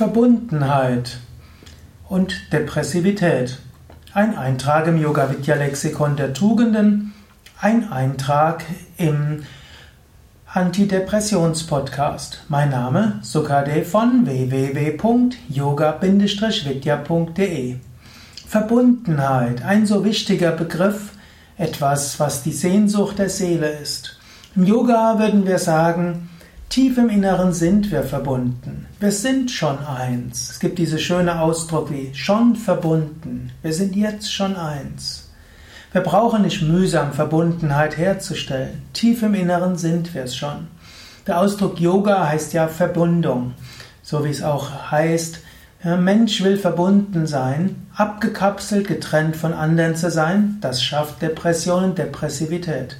Verbundenheit und Depressivität. Ein Eintrag im Yoga Vidya Lexikon der Tugenden, ein Eintrag im Antidepressions-Podcast. Mein Name Sukade von www.yoga-vidya.de. Verbundenheit, ein so wichtiger Begriff, etwas, was die Sehnsucht der Seele ist. Im Yoga würden wir sagen, Tief im Inneren sind wir verbunden. Wir sind schon eins. Es gibt diese schöne Ausdruck wie schon verbunden. Wir sind jetzt schon eins. Wir brauchen nicht mühsam Verbundenheit herzustellen. Tief im Inneren sind wir es schon. Der Ausdruck Yoga heißt ja Verbundung. So wie es auch heißt, Mensch will verbunden sein, abgekapselt, getrennt von anderen zu sein, das schafft Depression und Depressivität.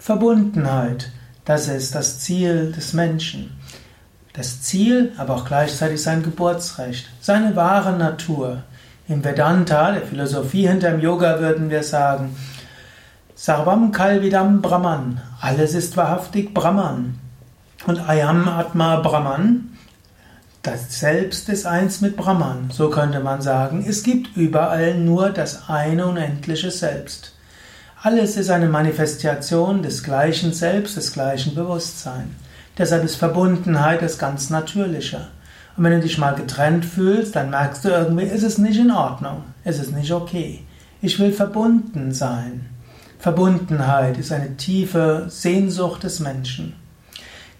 Verbundenheit. Das ist das Ziel des Menschen. Das Ziel, aber auch gleichzeitig sein Geburtsrecht, seine wahre Natur. Im Vedanta, der Philosophie hinter dem Yoga, würden wir sagen, Sarvam Kalvidam Brahman, alles ist wahrhaftig Brahman. Und Ayam Atma Brahman, das Selbst ist eins mit Brahman. So könnte man sagen, es gibt überall nur das eine unendliche Selbst. Alles ist eine Manifestation des gleichen Selbst, des gleichen Bewusstseins. Deshalb ist Verbundenheit das ganz Natürliche. Und wenn du dich mal getrennt fühlst, dann merkst du irgendwie, ist es nicht in Ordnung, ist es nicht okay. Ich will verbunden sein. Verbundenheit ist eine tiefe Sehnsucht des Menschen.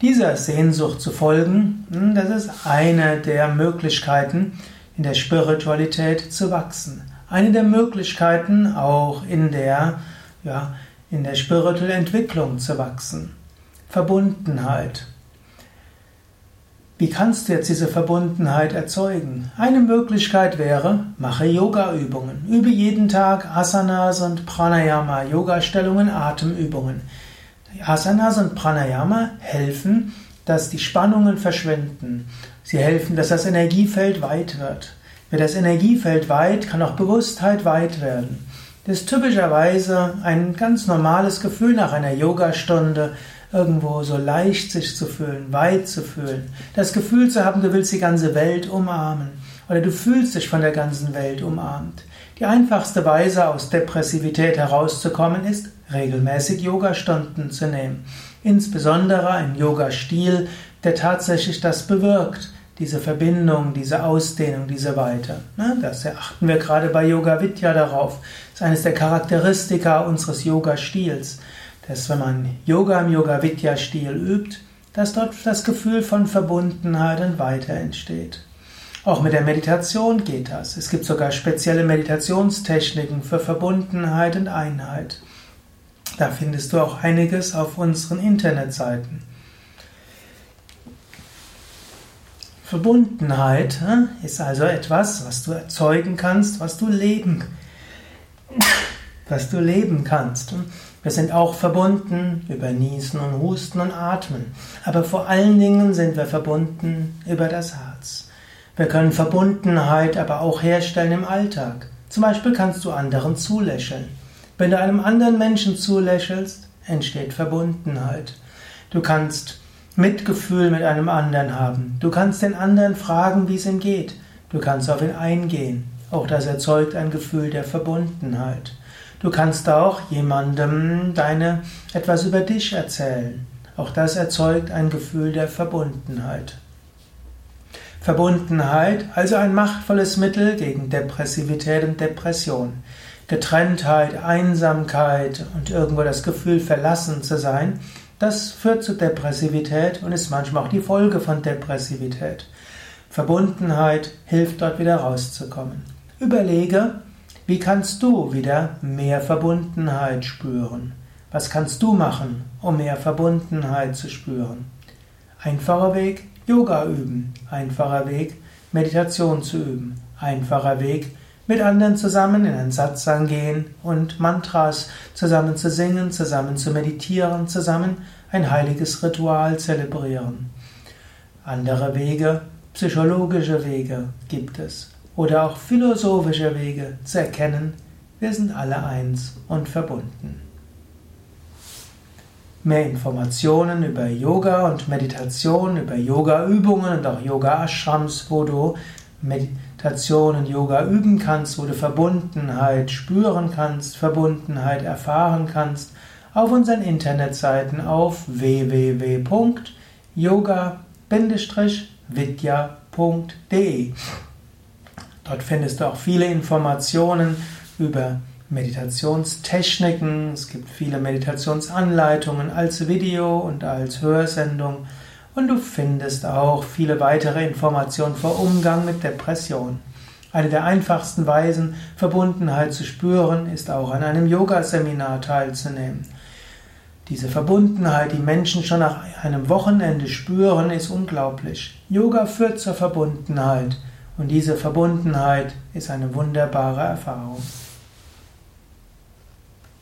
Dieser Sehnsucht zu folgen, hm, das ist eine der Möglichkeiten, in der Spiritualität zu wachsen. Eine der Möglichkeiten auch in der ja, in der spirituellen Entwicklung zu wachsen. Verbundenheit. Wie kannst du jetzt diese Verbundenheit erzeugen? Eine Möglichkeit wäre, mache Yoga-Übungen. Übe jeden Tag Asanas und Pranayama, Yoga-Stellungen, Atemübungen. Asanas und Pranayama helfen, dass die Spannungen verschwinden. Sie helfen, dass das Energiefeld weit wird. Wird das Energiefeld weit, kann auch Bewusstheit weit werden. Das ist typischerweise ein ganz normales Gefühl nach einer Yogastunde, irgendwo so leicht sich zu fühlen, weit zu fühlen. Das Gefühl zu haben, du willst die ganze Welt umarmen oder du fühlst dich von der ganzen Welt umarmt. Die einfachste Weise aus Depressivität herauszukommen ist, regelmäßig Yogastunden zu nehmen. Insbesondere ein Yoga-Stil, der tatsächlich das bewirkt diese Verbindung, diese Ausdehnung, diese Weite. Ne, das achten wir gerade bei Yoga Vidya darauf. Das ist eines der Charakteristika unseres Yoga-Stils, dass wenn man Yoga im Yoga Vidya-Stil übt, dass dort das Gefühl von Verbundenheit und Weite entsteht. Auch mit der Meditation geht das. Es gibt sogar spezielle Meditationstechniken für Verbundenheit und Einheit. Da findest du auch einiges auf unseren Internetseiten. Verbundenheit ist also etwas, was du erzeugen kannst, was du leben, was du leben kannst. Wir sind auch verbunden über Niesen und Husten und Atmen. Aber vor allen Dingen sind wir verbunden über das Herz. Wir können Verbundenheit aber auch herstellen im Alltag. Zum Beispiel kannst du anderen zulächeln. Wenn du einem anderen Menschen zulächelst, entsteht Verbundenheit. Du kannst Mitgefühl mit einem anderen haben. Du kannst den anderen fragen, wie es ihm geht. Du kannst auf ihn eingehen. Auch das erzeugt ein Gefühl der Verbundenheit. Du kannst auch jemandem deine etwas über dich erzählen. Auch das erzeugt ein Gefühl der Verbundenheit. Verbundenheit, also ein machtvolles Mittel gegen Depressivität und Depression. Getrenntheit, Einsamkeit und irgendwo das Gefühl verlassen zu sein, das führt zu Depressivität und ist manchmal auch die Folge von Depressivität. Verbundenheit hilft dort wieder rauszukommen. Überlege, wie kannst du wieder mehr Verbundenheit spüren? Was kannst du machen, um mehr Verbundenheit zu spüren? Einfacher Weg, Yoga üben. Einfacher Weg, Meditation zu üben. Einfacher Weg, mit anderen zusammen in einen Satsang gehen und Mantras zusammen zu singen, zusammen zu meditieren, zusammen ein heiliges Ritual zelebrieren. Andere Wege, psychologische Wege gibt es oder auch philosophische Wege zu erkennen, wir sind alle eins und verbunden. Mehr Informationen über Yoga und Meditation, über Yoga-Übungen und auch Yoga-Ashrams, wo du Meditation und Yoga üben kannst, wo du Verbundenheit spüren kannst, Verbundenheit erfahren kannst, auf unseren Internetseiten auf www.yoga-vidya.de. Dort findest du auch viele Informationen über Meditationstechniken, es gibt viele Meditationsanleitungen als Video und als Hörsendung und du findest auch viele weitere Informationen vor Umgang mit Depression. Eine der einfachsten Weisen, Verbundenheit zu spüren, ist auch an einem Yoga-Seminar teilzunehmen. Diese Verbundenheit, die Menschen schon nach einem Wochenende spüren, ist unglaublich. Yoga führt zur Verbundenheit und diese Verbundenheit ist eine wunderbare Erfahrung.